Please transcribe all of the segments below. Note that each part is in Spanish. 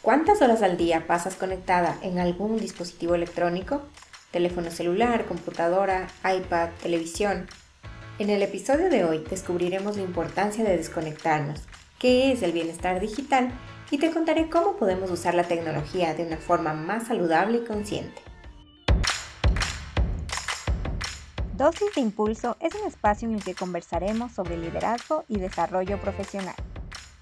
¿Cuántas horas al día pasas conectada en algún dispositivo electrónico? Teléfono celular, computadora, iPad, televisión. En el episodio de hoy descubriremos la importancia de desconectarnos, qué es el bienestar digital y te contaré cómo podemos usar la tecnología de una forma más saludable y consciente. Dosis de Impulso es un espacio en el que conversaremos sobre liderazgo y desarrollo profesional.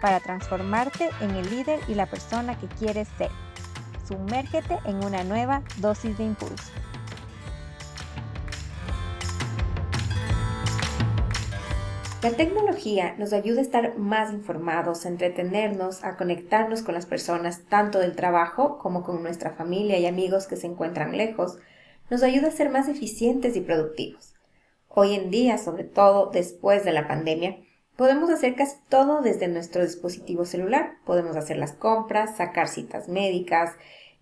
para transformarte en el líder y la persona que quieres ser. Sumérgete en una nueva dosis de impulso. La tecnología nos ayuda a estar más informados, a entretenernos, a conectarnos con las personas tanto del trabajo como con nuestra familia y amigos que se encuentran lejos. Nos ayuda a ser más eficientes y productivos. Hoy en día, sobre todo después de la pandemia, podemos hacer casi todo desde nuestro dispositivo celular. Podemos hacer las compras, sacar citas médicas,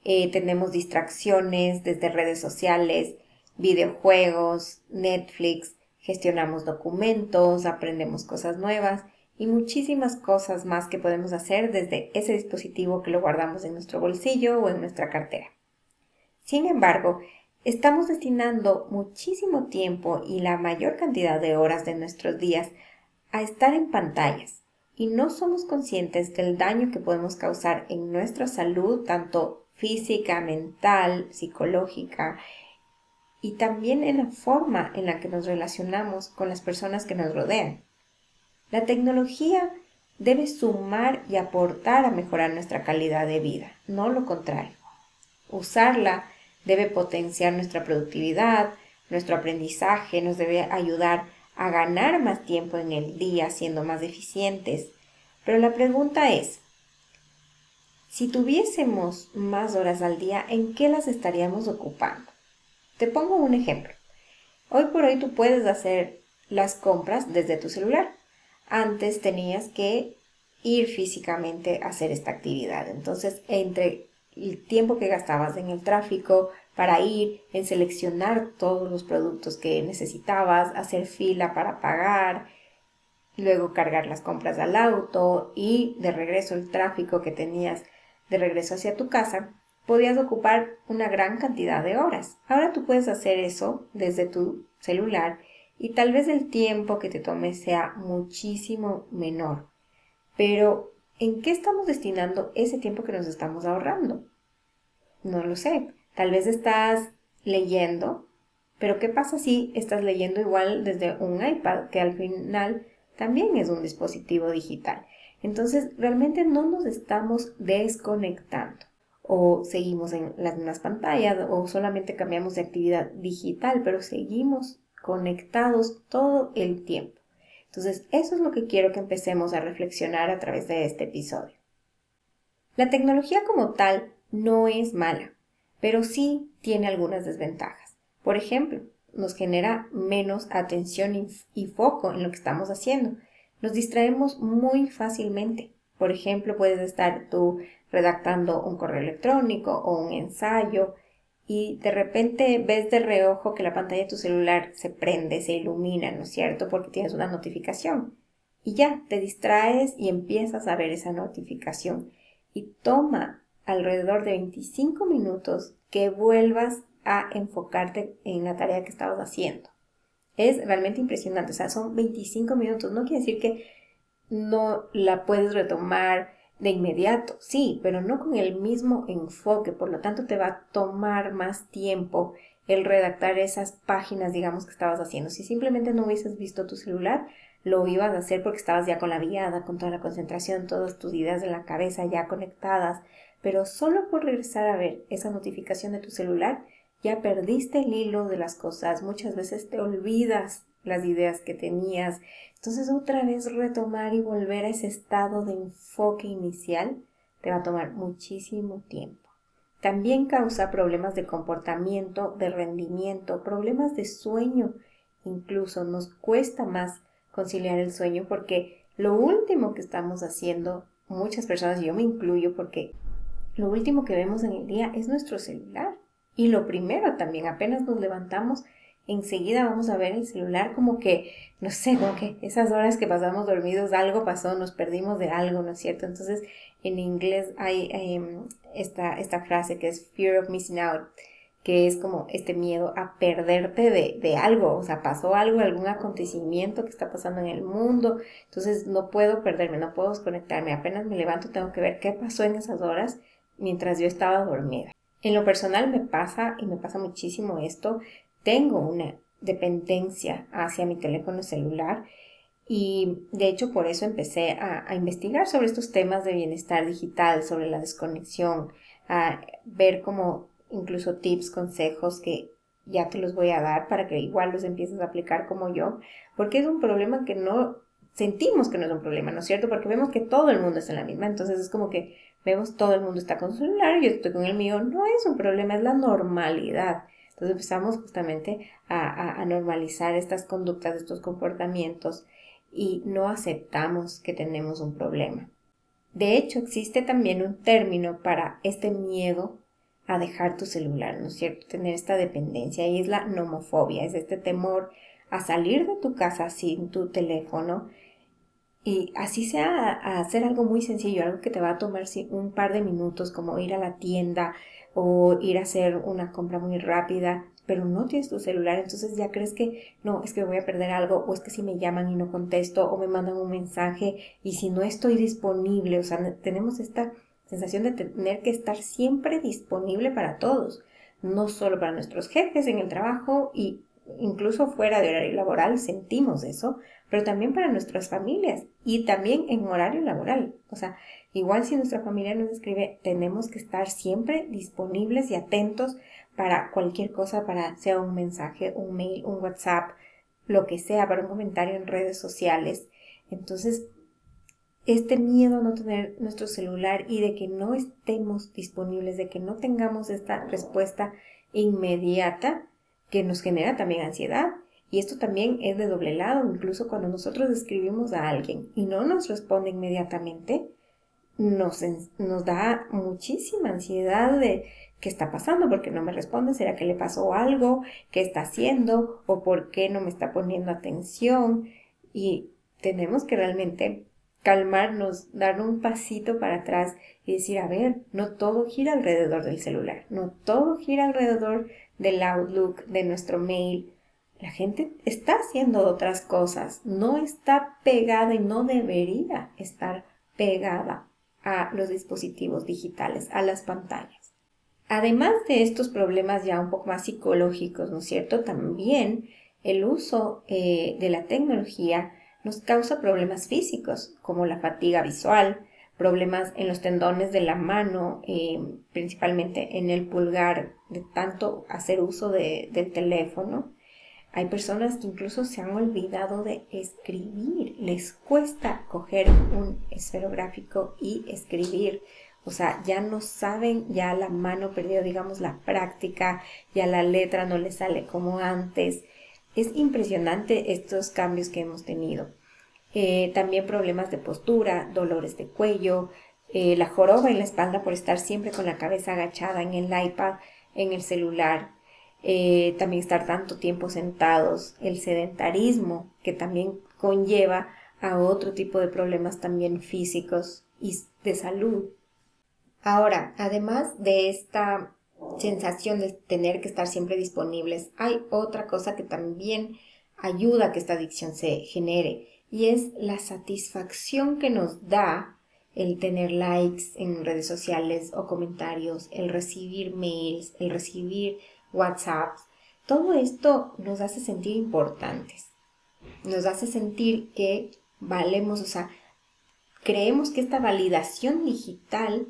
eh, tenemos distracciones desde redes sociales, videojuegos, Netflix, gestionamos documentos, aprendemos cosas nuevas y muchísimas cosas más que podemos hacer desde ese dispositivo que lo guardamos en nuestro bolsillo o en nuestra cartera. Sin embargo, estamos destinando muchísimo tiempo y la mayor cantidad de horas de nuestros días a estar en pantallas y no somos conscientes del daño que podemos causar en nuestra salud, tanto física, mental, psicológica y también en la forma en la que nos relacionamos con las personas que nos rodean. La tecnología debe sumar y aportar a mejorar nuestra calidad de vida, no lo contrario. Usarla debe potenciar nuestra productividad, nuestro aprendizaje, nos debe ayudar a ganar más tiempo en el día siendo más eficientes. Pero la pregunta es, si tuviésemos más horas al día, ¿en qué las estaríamos ocupando? Te pongo un ejemplo. Hoy por hoy tú puedes hacer las compras desde tu celular. Antes tenías que ir físicamente a hacer esta actividad. Entonces, entre el tiempo que gastabas en el tráfico para ir, en seleccionar todos los productos que necesitabas, hacer fila para pagar, luego cargar las compras al auto y de regreso el tráfico que tenías de regreso hacia tu casa, podías ocupar una gran cantidad de horas. Ahora tú puedes hacer eso desde tu celular y tal vez el tiempo que te tome sea muchísimo menor. Pero, ¿en qué estamos destinando ese tiempo que nos estamos ahorrando? No lo sé. Tal vez estás leyendo, pero ¿qué pasa si estás leyendo igual desde un iPad, que al final también es un dispositivo digital? Entonces, realmente no nos estamos desconectando o seguimos en las mismas pantallas o solamente cambiamos de actividad digital, pero seguimos conectados todo el tiempo. Entonces, eso es lo que quiero que empecemos a reflexionar a través de este episodio. La tecnología como tal no es mala, pero sí tiene algunas desventajas. Por ejemplo, nos genera menos atención y, foco en lo que estamos haciendo. Nos distraemos muy fácilmente. Por ejemplo, puedes estar tú redactando un correo electrónico o un ensayo y de repente ves de reojo que la pantalla de tu celular se prende, se ilumina, ¿no es cierto? Porque tienes una notificación. Y ya, te distraes y empiezas a ver esa notificación. Y toma alrededor de 25 minutos que vuelvas a enfocarte en la tarea que estabas haciendo. Es realmente impresionante, o sea, son 25 minutos. No quiere decir que no la puedes retomar de inmediato, sí, pero no con el mismo enfoque, por lo tanto te va a tomar más tiempo el redactar esas páginas, digamos, que estabas haciendo. Si simplemente no hubieses visto tu celular, lo ibas a hacer porque estabas ya con la viada, con toda la concentración, todas tus ideas en la cabeza ya conectadas, pero solo por regresar a ver esa notificación de tu celular, ya perdiste el hilo de las cosas, muchas veces te olvidas las ideas que tenías. Entonces otra vez retomar y volver a ese estado de enfoque inicial te va a tomar muchísimo tiempo. También causa problemas de comportamiento, de rendimiento, problemas de sueño. Incluso nos cuesta más conciliar el sueño porque lo último que estamos haciendo, muchas personas, yo me incluyo porque lo último que vemos en el día es nuestro celular. Y lo primero también, apenas nos levantamos, enseguida vamos a ver el celular como que, no sé, como que esas horas que pasamos dormidos, algo pasó, nos perdimos de algo, ¿no es cierto? Entonces, en inglés hay em, esta, esta frase que es fear of missing out, que es como este miedo a perderte de, de, algo, o sea, pasó algo, algún acontecimiento que está pasando en el mundo, entonces no puedo perderme, no puedo desconectarme, apenas me levanto tengo que ver qué pasó en esas horas mientras yo estaba dormida. En lo personal me pasa y me pasa muchísimo esto, tengo una dependencia hacia mi teléfono celular y de hecho por eso empecé a, investigar sobre estos temas de bienestar digital, sobre la desconexión, a ver como incluso tips, consejos que ya te los voy a dar para que igual los empieces a aplicar como yo, porque es un problema que no sentimos que no es un problema, ¿no es cierto? Porque vemos que todo el mundo está en la misma, entonces es como que vemos todo el mundo está con su celular, yo estoy con el mío, no es un problema, es la normalidad. Entonces empezamos justamente a, a normalizar estas conductas, estos comportamientos y no aceptamos que tenemos un problema. De hecho, existe también un término para este miedo a dejar tu celular, ¿no es cierto? Tener esta dependencia y es la nomofobia, es este temor a salir de tu casa sin tu teléfono y así sea hacer algo muy sencillo, algo que te va a tomar un par de minutos como ir a la tienda o ir a hacer una compra muy rápida, pero no tienes tu celular, entonces ya crees que no, es que voy a perder algo, o es que si me llaman y no contesto, o me mandan un mensaje, y si no estoy disponible, o sea, tenemos esta sensación de tener que estar siempre disponible para todos, no solo para nuestros jefes en el trabajo y incluso fuera de horario laboral sentimos eso, pero también para nuestras familias y también en horario laboral. O sea, igual si nuestra familia nos escribe, tenemos que estar siempre disponibles y atentos para cualquier cosa, para sea un mensaje, un mail, un WhatsApp, lo que sea, para un comentario en redes sociales. Entonces, este miedo a no tener nuestro celular y de que no estemos disponibles, de que no tengamos esta respuesta inmediata, que nos genera también ansiedad. Y esto también es de doble lado, incluso cuando nosotros escribimos a alguien y no nos responde inmediatamente, nos, nos da muchísima ansiedad de qué está pasando, porque no me responde, será que le pasó algo, qué está haciendo o por qué no me está poniendo atención. Y tenemos que realmente calmarnos, dar un pasito para atrás y decir, a ver, no todo gira alrededor del celular, no todo gira alrededor del Outlook, de nuestro mail. La gente está haciendo otras cosas, no está pegada y no debería estar pegada a los dispositivos digitales, a las pantallas. Además de estos problemas ya un poco más psicológicos, ¿no es cierto? También el uso eh, de la tecnología nos causa problemas físicos, como la fatiga visual, problemas en los tendones de la mano, eh, principalmente en el pulgar, de tanto hacer uso del teléfono. Hay personas que incluso se han olvidado de escribir, les cuesta coger un esferográfico y escribir. O sea, ya no saben, ya la mano perdió, digamos, la práctica, ya la letra no le sale como antes. Es impresionante estos cambios que hemos tenido. Eh, también problemas de postura, dolores de cuello, eh, la joroba en la espalda por estar siempre con la cabeza agachada en el iPad, en el celular, eh, también estar tanto tiempo sentados, el sedentarismo que también conlleva a otro tipo de problemas también físicos y de salud. Ahora, además de esta sensación de tener que estar siempre disponibles, hay otra cosa que también ayuda a que esta adicción se genere y es la satisfacción que nos da el tener likes en redes sociales o comentarios, el recibir mails, el recibir WhatsApps. Todo esto nos hace sentir importantes, nos hace sentir que valemos, o sea, creemos que esta validación digital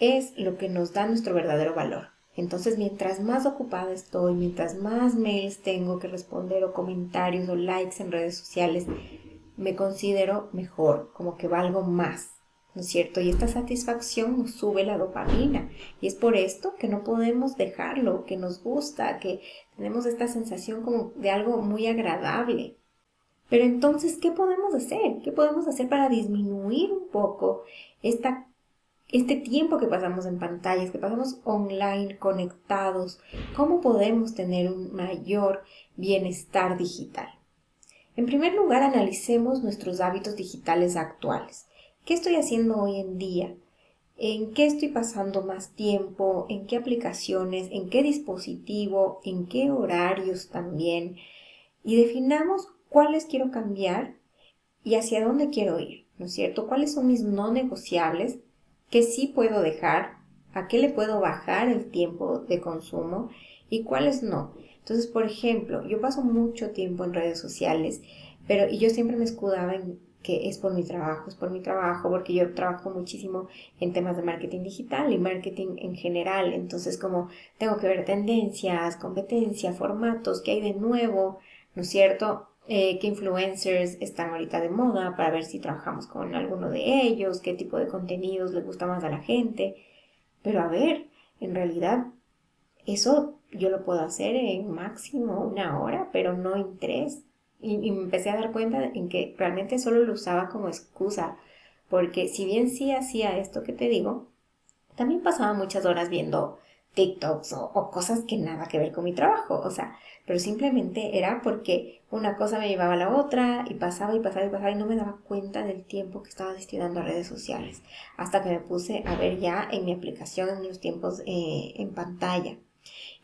es lo que nos da nuestro verdadero valor. Entonces, mientras más ocupada estoy, mientras más mails tengo que responder o comentarios o likes en redes sociales, me considero mejor, como que valgo más. ¿No es cierto? Y esta satisfacción nos sube la dopamina. Y es por esto que no podemos dejarlo, que nos gusta, que tenemos esta sensación como de algo muy agradable. Pero entonces, ¿qué podemos hacer? ¿Qué podemos hacer para disminuir un poco esta, este tiempo que pasamos en pantallas, que pasamos online, conectados? ¿Cómo podemos tener un mayor bienestar digital? En primer lugar, analicemos nuestros hábitos digitales actuales. ¿Qué estoy haciendo hoy en día? ¿En qué estoy pasando más tiempo? ¿En qué aplicaciones? ¿En qué dispositivo? ¿En qué horarios también? Y definamos cuáles quiero cambiar y hacia dónde quiero ir, ¿no es cierto? ¿Cuáles son mis no negociables que sí puedo dejar? ¿A qué le puedo bajar el tiempo de consumo? ¿Y cuáles no? Entonces, por ejemplo, yo paso mucho tiempo en redes sociales, pero y yo siempre me escudaba en que es por mi trabajo, es por mi trabajo, porque yo trabajo muchísimo en temas de marketing digital y marketing en general, entonces como tengo que ver tendencias, competencia, formatos, qué hay de nuevo, ¿no es cierto? Eh, qué influencers están ahorita de moda para ver si trabajamos con alguno de ellos, qué tipo de contenidos les gusta más a la gente. Pero a ver, en realidad eso yo lo puedo hacer en máximo una hora, pero no en tres. Y, me empecé a dar cuenta en que realmente solo lo usaba como excusa, porque si bien sí hacía esto que te digo, también pasaba muchas horas viendo TikToks o, cosas que nada que ver con mi trabajo, o sea, pero simplemente era porque una cosa me llevaba a la otra y pasaba y pasaba y pasaba y no me daba cuenta del tiempo que estaba destinando a redes sociales, hasta que me puse a ver ya en mi aplicación en los tiempos eh, en pantalla.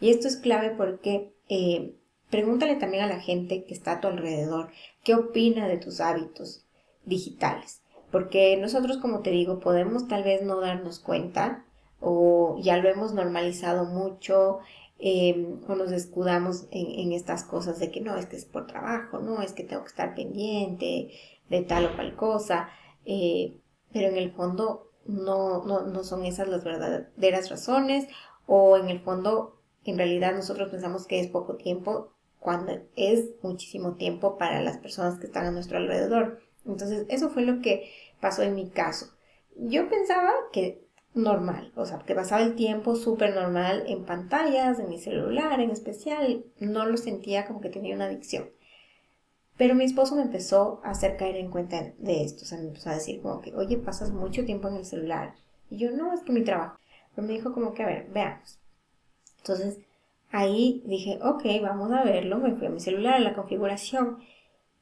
Y esto es clave porque eh, Pregúntale también a la gente que está a tu alrededor qué opina de tus hábitos digitales. Porque nosotros, como te digo, podemos tal vez no darnos cuenta o ya lo hemos normalizado mucho em, o nos escudamos en, estas cosas de que no, es que es por trabajo, no, es que tengo que estar pendiente de tal o cual cosa. Eh, pero en el fondo no, no, no son esas las verdaderas razones o en el fondo en realidad nosotros pensamos que es poco tiempo cuando es muchísimo tiempo para las personas que están a nuestro alrededor. Entonces, eso fue lo que pasó en mi caso. Yo pensaba que normal, o sea, que pasaba el tiempo súper normal en pantallas, en mi celular en especial, no lo sentía como que tenía una adicción. Pero mi esposo me empezó a hacer caer en cuenta de esto, o sea, me empezó a decir como que, oye, pasas mucho tiempo en el celular. Y yo, no, es que mi trabajo. Pero me dijo como que, a ver, veamos. Entonces, Ahí dije, ok, vamos a verlo, me fui a mi celular, a la configuración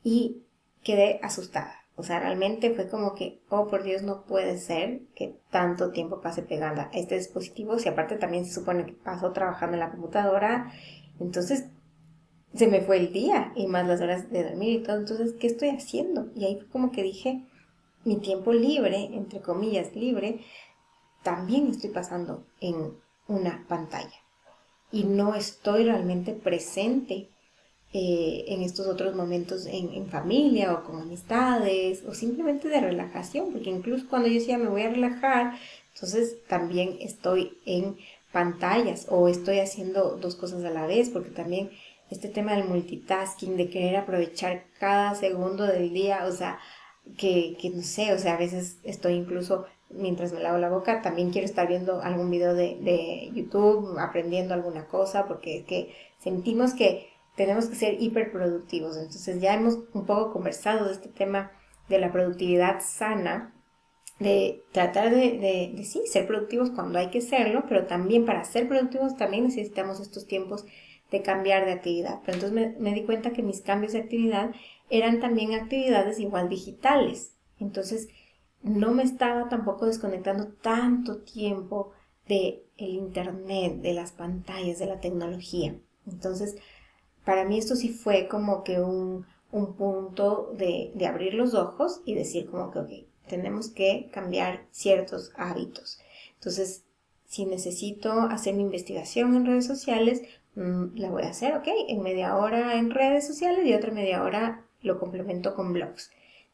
y quedé asustada. O sea, realmente fue como que, oh, por Dios, no puede ser que tanto tiempo pase pegando a este dispositivo. Si aparte también se supone que paso trabajando en la computadora, entonces se me fue el día y más las horas de dormir y todo. Entonces, ¿qué estoy haciendo? Y ahí fue como que dije, mi tiempo libre, entre comillas, libre, también estoy pasando en una pantalla y no estoy realmente presente eh, en estos otros momentos en, familia o con amistades o simplemente de relajación, porque incluso cuando yo decía me voy a relajar, entonces también estoy en pantallas o estoy haciendo dos cosas a la vez, porque también este tema del multitasking, de querer aprovechar cada segundo del día, o sea, que, que no sé, o sea, a veces estoy incluso mientras me lavo la boca, también quiero estar viendo algún video de, YouTube, aprendiendo alguna cosa, porque es que sentimos que tenemos que ser hiperproductivos. Entonces ya hemos un poco conversado de este tema de la productividad sana, de tratar de, de, sí, ser productivos cuando hay que serlo, pero también para ser productivos también necesitamos estos tiempos de cambiar de actividad. Pero entonces me, me di cuenta que mis cambios de actividad eran también actividades igual digitales. Entonces, no me estaba tampoco desconectando tanto tiempo de el internet, de las pantallas, de la tecnología. Entonces, para mí esto sí fue como que un, un punto de, de, abrir los ojos y decir como que, ok, tenemos que cambiar ciertos hábitos. Entonces, si necesito hacer mi investigación en redes sociales, mm, la voy a hacer, ok, en media hora en redes sociales y otra media hora lo complemento con blogs.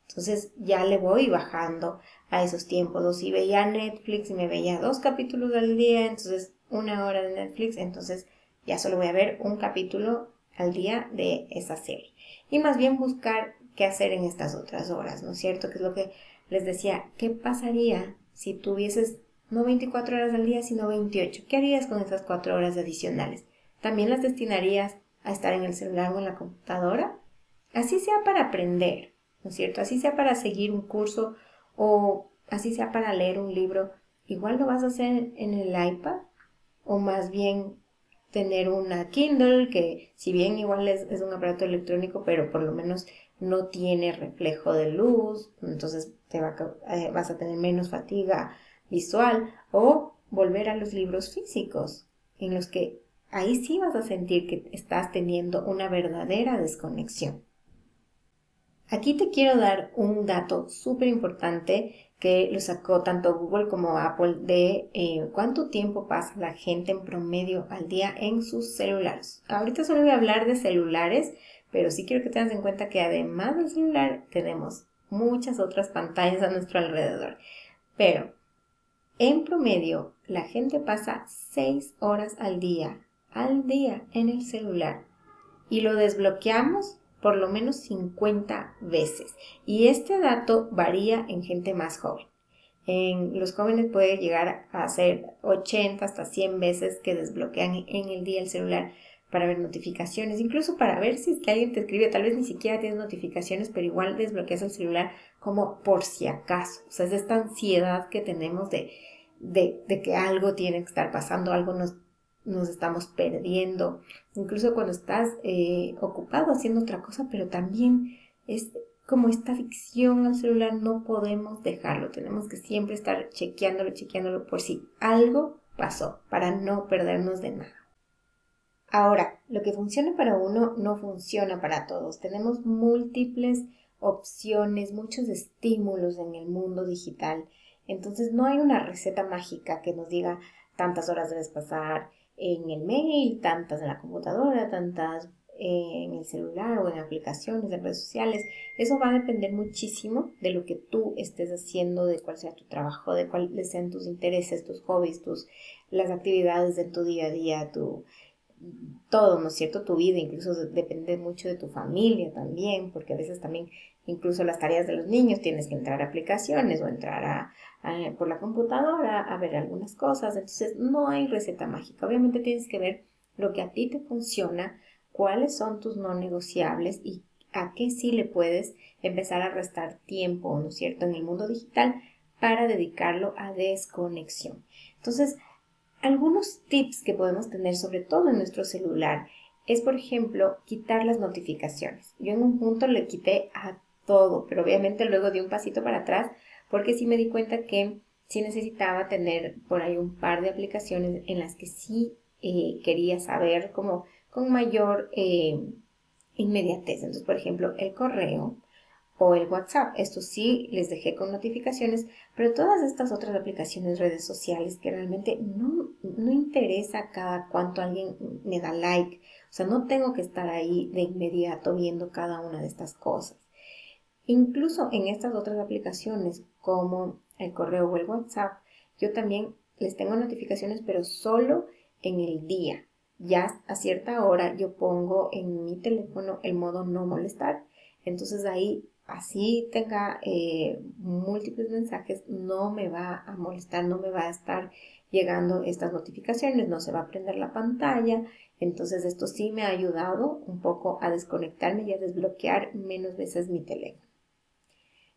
Entonces ya le voy bajando a esos tiempos. O si veía Netflix y me veía dos capítulos al día, entonces una hora de Netflix, entonces ya solo voy a ver un capítulo al día de esa serie. Y más bien buscar qué hacer en estas otras horas, ¿no es cierto? Que es lo que les decía, ¿qué pasaría si tuvieses no 24 horas al día, sino 28? ¿Qué harías con esas 4 horas adicionales? ¿También las destinarías a estar en el celular o en la computadora? Así sea para aprender, ¿no es cierto? Así sea para seguir un curso o así sea para leer un libro, igual lo vas a hacer en el iPad o más bien tener una Kindle que si bien igual es, un aparato electrónico pero por lo menos no tiene reflejo de luz entonces te eh, vas a tener menos fatiga visual o volver a los libros físicos en los que ahí sí vas a sentir que estás teniendo una verdadera desconexión. Aquí te quiero dar un dato súper importante que lo sacó tanto Google como Apple de eh, cuánto tiempo pasa la gente en promedio al día en sus celulares. Ahorita solo voy a hablar de celulares, pero sí quiero que tengas en cuenta que además del celular tenemos muchas otras pantallas a nuestro alrededor. Pero en promedio la gente pasa 6 horas al día, al día en el celular y lo desbloqueamos por lo menos 50 veces. Y este dato varía en gente más joven. En los jóvenes puede llegar a ser 80 hasta 100 veces que desbloquean en el día el celular para ver notificaciones, incluso para ver si es que alguien te escribe, tal vez ni siquiera tienes notificaciones, pero igual desbloqueas el celular como por si acaso. O sea, es esta ansiedad que tenemos de, de, de que algo tiene que estar pasando, algo nos nos estamos perdiendo, incluso cuando estás eh, ocupado haciendo otra cosa, pero también es como esta adicción al celular, no podemos dejarlo, tenemos que siempre estar chequeándolo, chequeándolo por si algo pasó, para no perdernos de nada. Ahora, lo que funciona para uno no funciona para todos. Tenemos múltiples opciones, muchos estímulos en el mundo digital. Entonces no hay una receta mágica que nos diga tantas horas debes pasar, en el mail, tantas en la computadora, tantas en el celular o en aplicaciones, en redes sociales. Eso va a depender muchísimo de lo que tú estés haciendo, de cuál sea tu trabajo, de cuáles sean tus intereses, tus hobbies, tus, las actividades de tu día a día, tu, todo, ¿no es cierto? Tu vida, incluso depende mucho de tu familia también, porque a veces también incluso las tareas de los niños tienes que entrar a aplicaciones o entrar a, por la computadora a ver algunas cosas. Entonces no hay receta mágica. Obviamente tienes que ver lo que a ti te funciona, cuáles son tus no negociables y a qué sí le puedes empezar a restar tiempo, ¿no es cierto?, en el mundo digital para dedicarlo a desconexión. Entonces, algunos tips que podemos tener, sobre todo en nuestro celular, es, por ejemplo, quitar las notificaciones. Yo en un punto le quité a todo, pero obviamente luego di un pasito para atrás porque sí me di cuenta que sí necesitaba tener por ahí un par de aplicaciones en las que sí eh, quería saber como con mayor eh, inmediatez. Entonces, por ejemplo, el correo o el WhatsApp. Esto sí les dejé con notificaciones, pero todas estas otras aplicaciones, redes sociales que realmente no, no interesa cada cuánto alguien me da like. O sea, no tengo que estar ahí de inmediato viendo cada una de estas cosas. Incluso en estas otras aplicaciones como el correo o el WhatsApp, yo también les tengo notificaciones, pero solo en el día. Ya a cierta hora yo pongo en mi teléfono el modo no molestar. Entonces ahí, así tenga eh, múltiples mensajes, no me va a molestar, no me va a estar llegando estas notificaciones, no se va a prender la pantalla. Entonces esto sí me ha ayudado un poco a desconectarme y a desbloquear menos veces mi teléfono.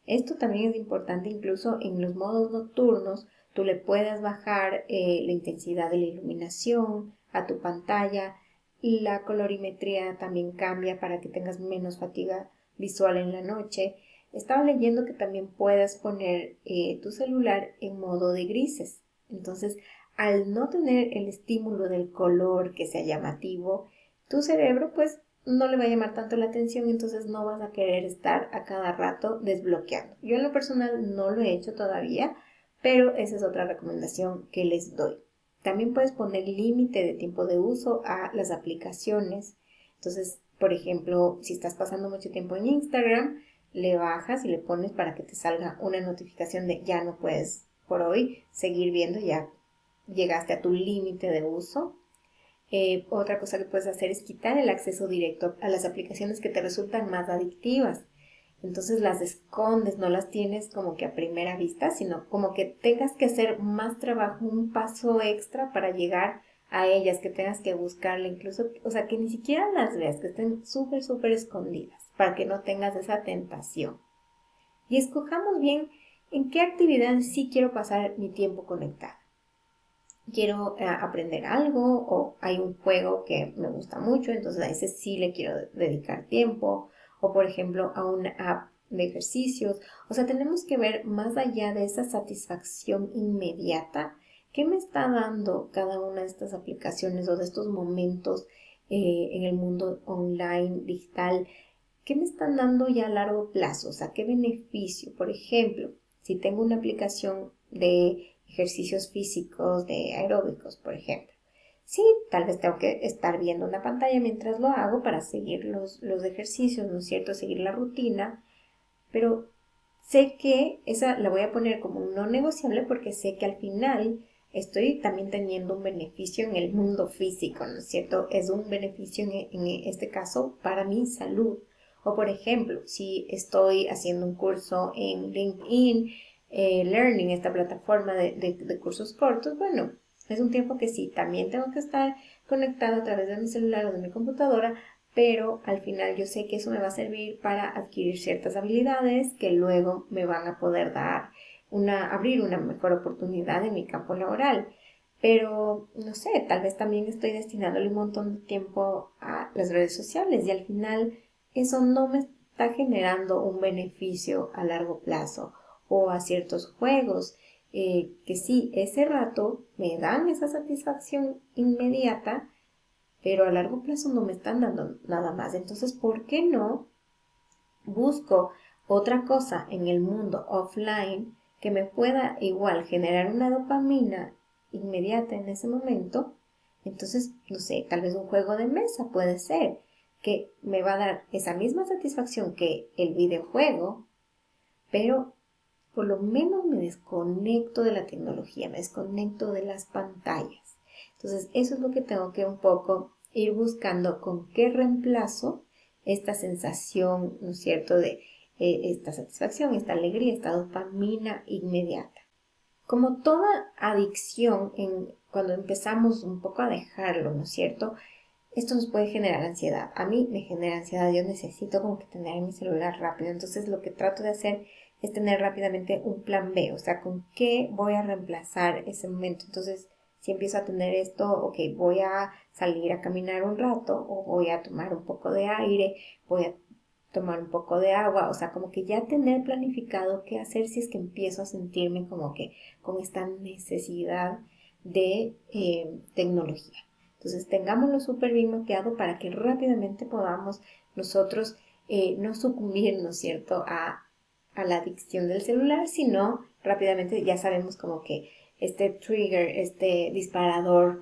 Esto también es importante incluso en los modos nocturnos. Tú le puedes bajar eh, la intensidad de la iluminación a tu pantalla la colorimetría también cambia para que tengas menos fatiga visual en la noche. Estaba leyendo que también puedes poner eh, tu celular en modo de grises. Entonces, al no tener el estímulo del color que sea llamativo, tu cerebro pues no le va a llamar tanto la atención, entonces no vas a querer estar a cada rato desbloqueando. Yo en lo personal no lo he hecho todavía, pero esa es otra recomendación que les doy. También puedes poner límite de tiempo de uso a las aplicaciones. Entonces, por ejemplo, si estás pasando mucho tiempo en Instagram, le bajas y le pones para que te salga una notificación de ya no puedes por hoy seguir viendo, ya llegaste a tu límite de uso. Eh, otra cosa que puedes hacer es quitar el acceso directo a las aplicaciones que te resultan más adictivas. entonces las escondes, no las tienes como que a primera vista, sino como que tengas que hacer más trabajo, un paso extra para llegar a ellas, que tengas que buscarla, incluso, o sea, que ni siquiera las veas, que estén súper, súper escondidas, para que no tengas esa tentación. Y escojamos bien en qué actividad sí quiero pasar mi tiempo conectada. Quiero eh, aprender algo o hay un juego que me gusta mucho, entonces a ese sí le quiero dedicar tiempo o por ejemplo a una app de ejercicios. O sea, tenemos que ver más allá de esa satisfacción inmediata, qué me está dando cada una de estas aplicaciones o de estos momentos eh, en el mundo online, digital, qué me están dando ya a largo plazo, o sea, qué beneficio. Por ejemplo, si tengo una aplicación de ejercicios físicos, de aeróbicos, por ejemplo. Sí, tal vez tengo que estar viendo una pantalla mientras lo hago para seguir los, los ejercicios, ¿no es cierto? Seguir la rutina, pero sé que esa la voy a poner como no negociable porque sé que al final estoy también teniendo un beneficio en el mundo físico, ¿no es cierto? Es un beneficio en, en este caso para mi salud. O por ejemplo, si estoy haciendo un curso en LinkedIn, eh, Learning, esta plataforma de, de, cursos cortos, bueno, es un tiempo que sí, también tengo que estar conectado a través de mi celular o de mi computadora, pero al final yo sé que eso me va a servir para adquirir ciertas habilidades que luego me van a poder dar una, abrir una mejor oportunidad en mi campo laboral. Pero, no sé, tal vez también estoy destinándole un montón de tiempo a las redes sociales y al final eso no me está generando un beneficio a largo plazo o a ciertos juegos eh, que sí, ese rato me dan esa satisfacción inmediata, pero a largo plazo no me están dando nada más. Entonces, ¿por qué no busco otra cosa en el mundo offline que me pueda igual generar una dopamina inmediata en ese momento? Entonces, no sé, tal vez un juego de mesa puede ser que me va a dar esa misma satisfacción que el videojuego, pero por lo menos me desconecto de la tecnología, me desconecto de las pantallas. Entonces, eso es lo que tengo que un poco ir buscando con qué reemplazo esta sensación, ¿no es cierto?, de eh, esta satisfacción, esta alegría, esta dopamina inmediata. Como toda adicción, cuando empezamos un poco a dejarlo, ¿no es cierto?, esto nos puede generar ansiedad. A mí me genera ansiedad, yo necesito como que tener mi celular rápido. Entonces lo que trato de hacer es tener rápidamente un plan B, o sea, con qué voy a reemplazar ese momento. Entonces, si empiezo a tener esto, ok, voy a salir a caminar un rato o voy a tomar un poco de aire, voy a tomar un poco de agua, o sea, como que ya tener planificado qué hacer si es que empiezo a sentirme como que con esta necesidad de eh, tecnología. Entonces, tengámoslo súper bien mapeado para que rápidamente podamos nosotros eh, no sucumbir, ¿no es cierto?, a a la adicción del celular, sino rápidamente ya sabemos como que este trigger, este disparador,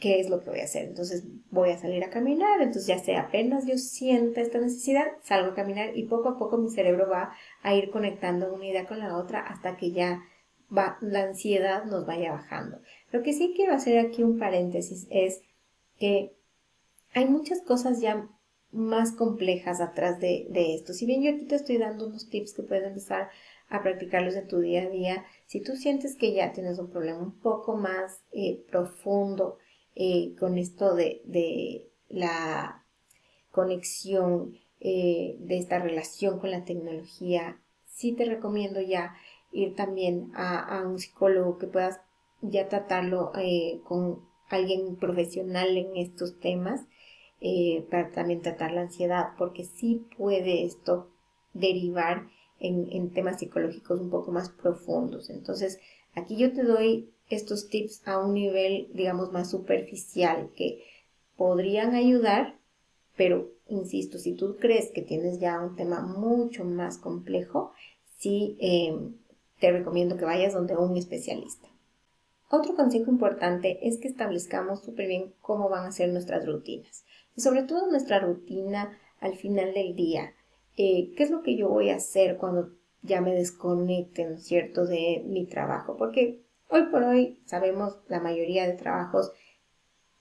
qué es lo que voy a hacer. Entonces voy a salir a caminar, entonces ya sé, apenas yo sienta esta necesidad, salgo a caminar y poco a poco mi cerebro va a ir conectando una idea con la otra hasta que ya va, la ansiedad nos vaya bajando. Lo que sí quiero hacer aquí un paréntesis es que hay muchas cosas ya más complejas atrás de, esto. Si bien yo aquí te estoy dando unos tips que puedes empezar a practicarlos en tu día a día, si tú sientes que ya tienes un problema un poco más eh, profundo eh, con esto de, la conexión eh, de esta relación con la tecnología, sí te recomiendo ya ir también a, a un psicólogo que puedas ya tratarlo con alguien profesional en estos temas eh, para también tratar la ansiedad, porque sí puede esto derivar en, temas psicológicos un poco más profundos. Entonces, aquí yo te doy estos tips a un nivel, digamos, más superficial que podrían ayudar, pero insisto, si tú crees que tienes ya un tema mucho más complejo, sí eh, te recomiendo que vayas donde un especialista. Otro consejo importante es que establezcamos súper bien cómo van a ser nuestras rutinas y sobre todo nuestra rutina al final del día. Eh, ¿Qué es lo que yo voy a hacer cuando ya me desconecte, ¿no es cierto?, de mi trabajo. Porque hoy por hoy sabemos la mayoría de trabajos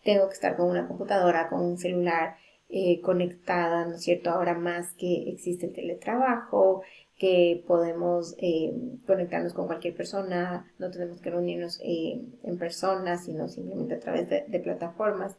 tengo que estar con una computadora, con un celular, eh, conectada, ¿no es cierto? Ahora más que existe el teletrabajo, que podemos eh, conectarnos con cualquier persona, no tenemos que reunirnos eh, en persona, sino simplemente a través de plataformas.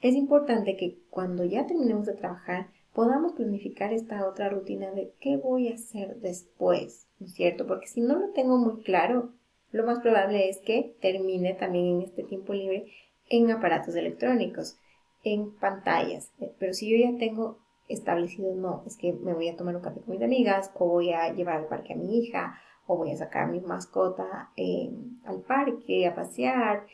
Es importante que cuando ya terminemos de trabajar podamos planificar esta otra rutina de qué voy a hacer después, ¿no es cierto? Porque si no lo tengo muy claro, lo más probable es que termine también en este tiempo libre en aparatos electrónicos, en pantallas. Pero si yo ya tengo establecido, no, es que me voy a tomar un café con mis amigas, o voy a llevar al parque a mi hija, o voy a sacar a mi mascota eh, al parque a pasear,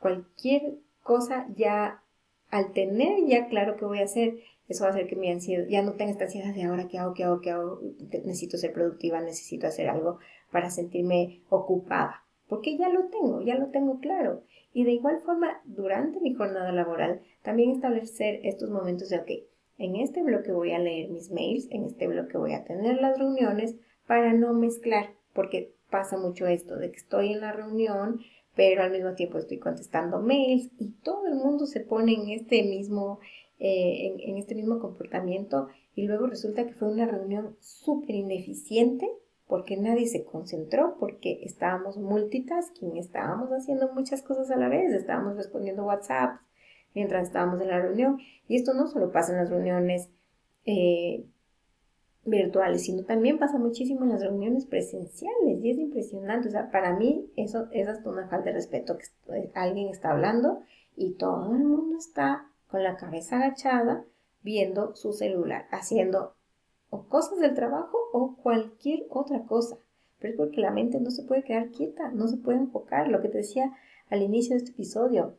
cualquier cosa ya, al tener ya claro qué voy a hacer, eso va a hacer que mi ansiedad, ya no tenga esta ansiedad de ahora qué hago, qué hago, qué hago, necesito ser productiva, necesito hacer algo para sentirme ocupada, porque ya lo tengo, ya lo tengo claro. Y de igual forma, durante mi jornada laboral, también establecer estos momentos de, ok, en este bloque voy a leer mis mails, en este bloque voy a tener las reuniones para no mezclar, porque pasa mucho esto de que estoy en la reunión, pero al mismo tiempo estoy contestando mails y todo el mundo se pone en este mismo, eh, en este mismo comportamiento y luego resulta que fue una reunión súper ineficiente porque nadie se concentró, porque estábamos multitasking, estábamos haciendo muchas cosas a la vez, estábamos respondiendo WhatsApp mientras estábamos en la reunión. Y esto no solo pasa en las reuniones eh, virtuales, sino también pasa muchísimo en las reuniones presenciales y es impresionante. O sea, para mí eso es hasta una falta de respeto que alguien está hablando y todo el mundo está con la cabeza agachada viendo su celular, haciendo o cosas del trabajo o cualquier otra cosa. Pero es porque la mente no se puede quedar quieta, no se puede enfocar. Lo que te decía al inicio de este episodio,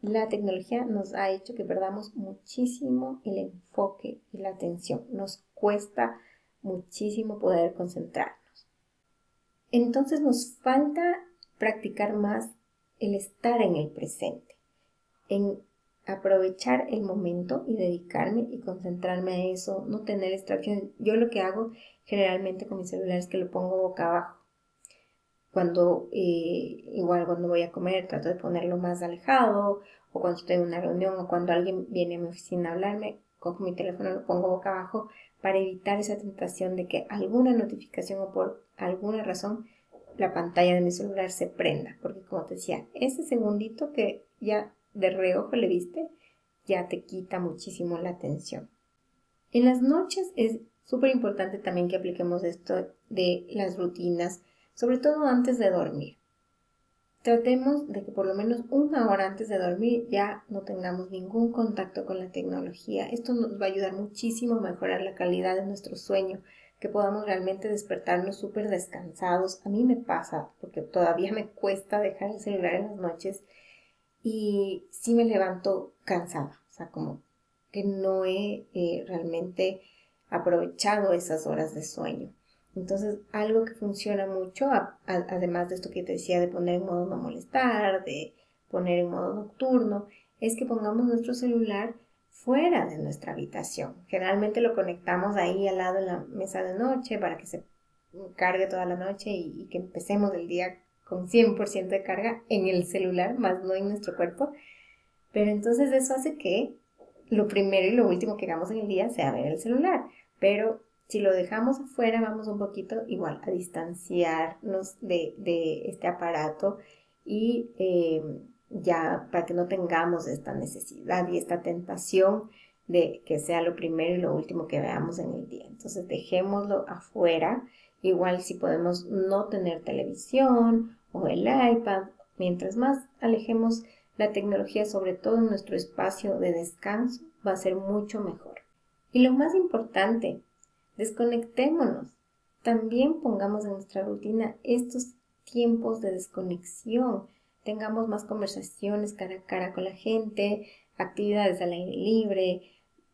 la tecnología nos ha hecho que perdamos muchísimo el enfoque y la atención. Nos cuesta muchísimo poder concentrarnos. Entonces nos falta practicar más el estar en el presente, en aprovechar el momento y dedicarme y concentrarme a eso, no tener distracciones. Yo lo que hago generalmente con mi celular es que lo pongo boca abajo. Cuando, eh, igual cuando voy a comer, trato de ponerlo más alejado, o cuando estoy en una reunión, o cuando alguien viene a mi oficina a hablarme, cojo mi teléfono, lo pongo boca abajo, para evitar esa tentación de que alguna notificación o por alguna razón la pantalla de mi celular se prenda. Porque como te decía, ese segundito que ya de reojo le viste, ya te quita muchísimo la atención. En las noches es súper importante también que apliquemos esto de las rutinas, sobre todo antes de dormir. Tratemos de que por lo menos una hora antes de dormir ya no tengamos ningún contacto con la tecnología. Esto nos va a ayudar muchísimo a mejorar la calidad de nuestro sueño, que podamos realmente despertarnos súper descansados. A mí me pasa, porque todavía me cuesta dejar el celular en las noches y sí me levanto cansada, o sea, como que no he eh, realmente aprovechado esas horas de sueño. Entonces, algo que funciona mucho, además de esto que te decía de poner en modo no molestar, de poner en modo nocturno, es que pongamos nuestro celular fuera de nuestra habitación. Generalmente lo conectamos ahí al lado de la mesa de noche para que se cargue toda la noche y que empecemos el día con 100% de carga en el celular, más no en nuestro cuerpo. Pero entonces eso hace que lo primero y lo último que hagamos en el día sea ver el celular. Pero si lo dejamos afuera, vamos un poquito igual a distanciarnos de, este aparato y eh, ya para que no tengamos esta necesidad y esta tentación de que sea lo primero y lo último que veamos en el día. Entonces dejémoslo afuera. Igual si podemos no tener televisión o el iPad. Mientras más alejemos la tecnología, sobre todo en nuestro espacio de descanso, va a ser mucho mejor. Y lo más importante, desconectémonos. También pongamos en nuestra rutina estos tiempos de desconexión. Tengamos más conversaciones cara a cara con la gente, actividades al aire libre.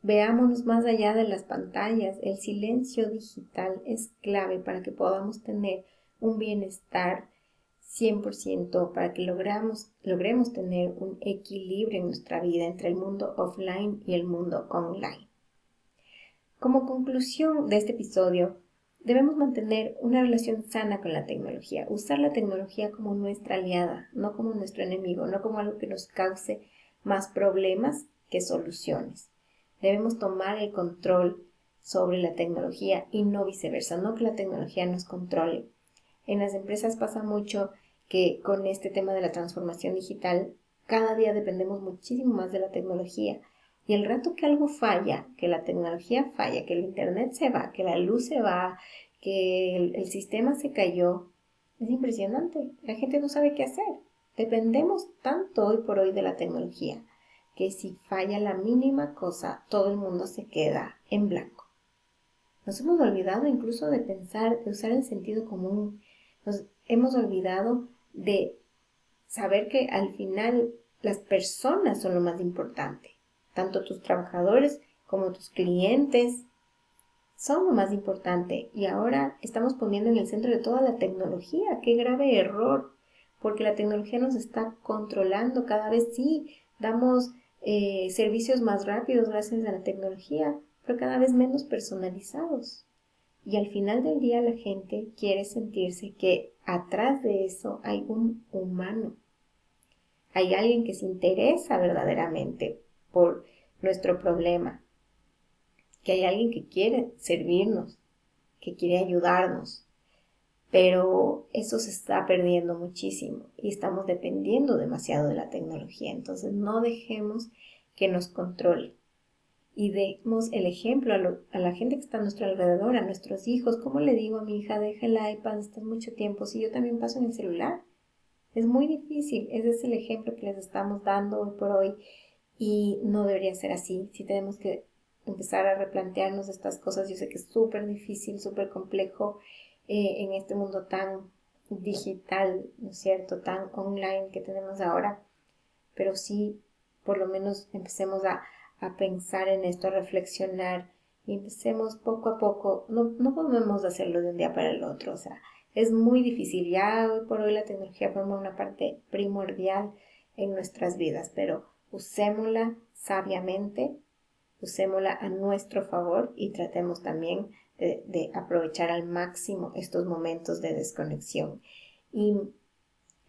Veámonos más allá de las pantallas. El silencio digital es clave para que podamos tener un bienestar 100% para que logremos tener un equilibrio en nuestra vida entre el mundo offline y el mundo online. Como conclusión de este episodio, debemos mantener una relación sana con la tecnología, usar la tecnología como nuestra aliada, no como nuestro enemigo, no como algo que nos cause más problemas que soluciones. debemos tomar el control sobre la tecnología y no viceversa, no que la tecnología nos controle. En las empresas pasa mucho que con este tema de la transformación digital, cada día dependemos muchísimo más de la tecnología. Y el rato que algo falla, que la tecnología falla, que el Internet se va, que la luz se va, que el, sistema se cayó, es impresionante. La gente no sabe qué hacer. Dependemos tanto hoy por hoy de la tecnología que si falla la mínima cosa, todo el mundo se queda en blanco. Nos hemos olvidado incluso de pensar, de usar el sentido común. Nos hemos olvidado de saber que al final las personas son lo más importante. Tanto tus trabajadores como tus clientes son lo más importante. Y ahora estamos poniendo en el centro de toda la tecnología. Qué grave error. Porque la tecnología nos está controlando cada vez. Sí, damos eh, servicios más rápidos gracias a la tecnología, pero cada vez menos personalizados. Y al final del día la gente quiere sentirse que atrás de eso hay un humano. Hay alguien que se interesa verdaderamente por nuestro problema. Que hay alguien que quiere servirnos, que quiere ayudarnos. Pero eso se está perdiendo muchísimo y estamos dependiendo demasiado de la tecnología. Entonces no dejemos que nos controle y demos el ejemplo a, la gente que está a nuestro alrededor, a nuestros hijos. ¿Cómo le digo a mi hija, deja el iPad, estás mucho tiempo? Si yo también paso en el celular. Es muy difícil. Ese es el ejemplo que les estamos dando hoy por hoy y no debería ser así. Si tenemos que empezar a replantearnos estas cosas, yo sé que es súper difícil, súper complejo eh, en este mundo tan digital, ¿no es cierto?, tan online que tenemos ahora, pero sí, por lo menos empecemos a, a pensar en esto, a reflexionar y empecemos poco a poco, no, no podemos hacerlo de un día para el otro, o sea, es muy difícil, ya hoy por hoy la tecnología forma una parte primordial en nuestras vidas, pero usémosla sabiamente, usémosla a nuestro favor y tratemos también de, aprovechar al máximo estos momentos de desconexión. Y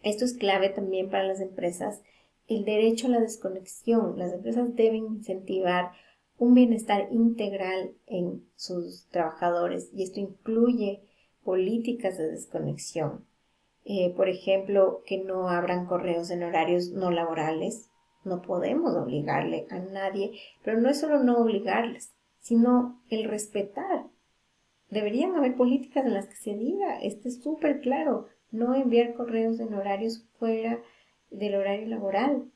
esto es clave también para las empresas, el derecho a la desconexión. Las empresas deben incentivar un bienestar integral en sus trabajadores y esto incluye políticas de desconexión. Eh, por ejemplo, que no abran correos en horarios no laborales. No podemos obligarle a nadie, pero no es solo no obligarles, sino el respetar Deberían haber políticas en las que se diga, este es súper claro, no enviar correos en horarios fuera del horario laboral.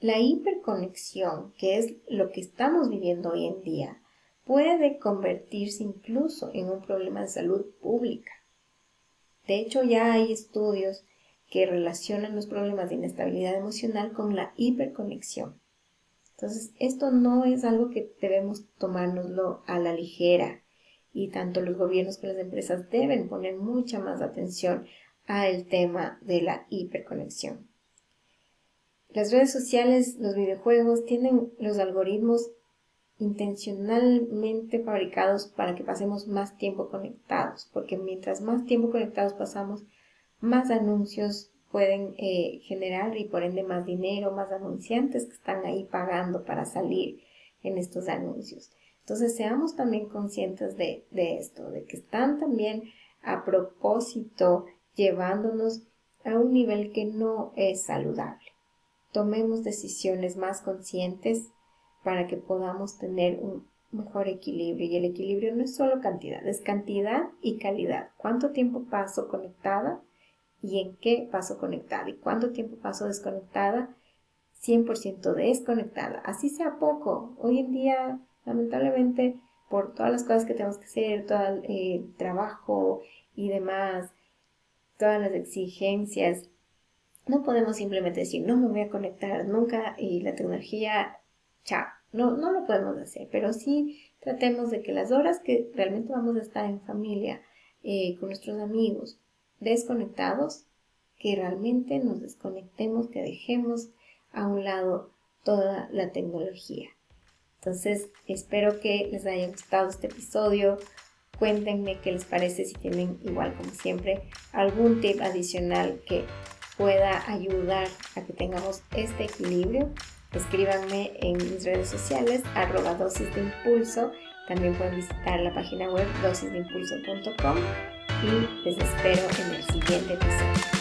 La hiperconexión, que es lo que estamos viviendo hoy en día, puede convertirse incluso en un problema de salud pública. De hecho, ya hay estudios que relacionan los problemas de inestabilidad emocional con la hiperconexión. Entonces, esto no es algo que debemos tomárnoslo a la ligera y tanto los gobiernos como las empresas deben poner mucha más atención al tema de la hiperconexión. Las redes sociales, los videojuegos tienen los algoritmos intencionalmente fabricados para que pasemos más tiempo conectados, porque mientras más tiempo conectados pasamos, más anuncios pueden eh, generar y por ende más dinero, más anunciantes que están ahí pagando para salir en estos anuncios. Entonces seamos también conscientes de, esto, de que están también a propósito llevándonos a un nivel que no es saludable. Tomemos decisiones más conscientes para que podamos tener un mejor equilibrio. Y el equilibrio no es solo cantidad, es cantidad y calidad. ¿Cuánto tiempo paso conectada y en qué paso conectada? ¿Y cuánto tiempo paso desconectada? 100% desconectada. Así sea poco. Hoy en día Lamentablemente, por todas las cosas que tenemos que hacer, todo el eh, trabajo y demás, todas las exigencias, no podemos simplemente decir, no me voy a conectar nunca y la tecnología, chao. No, no lo podemos hacer, pero sí tratemos de que las horas que realmente vamos a estar en familia, eh, con nuestros amigos, desconectados, que realmente nos desconectemos, que dejemos a un lado toda la tecnología. Entonces, espero que les haya gustado este episodio. Cuéntenme qué les parece si tienen, igual como siempre, algún tip adicional que pueda ayudar a que tengamos este equilibrio. Escríbanme en mis redes sociales, arroba dosis de impulso. También pueden visitar la página web dosisdeimpulso.com y les espero en el siguiente episodio.